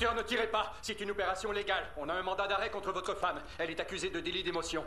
Docteur, ne tirez pas C'est une opération légale. On a un mandat d'arrêt contre votre femme. Elle est accusée de délit d'émotion.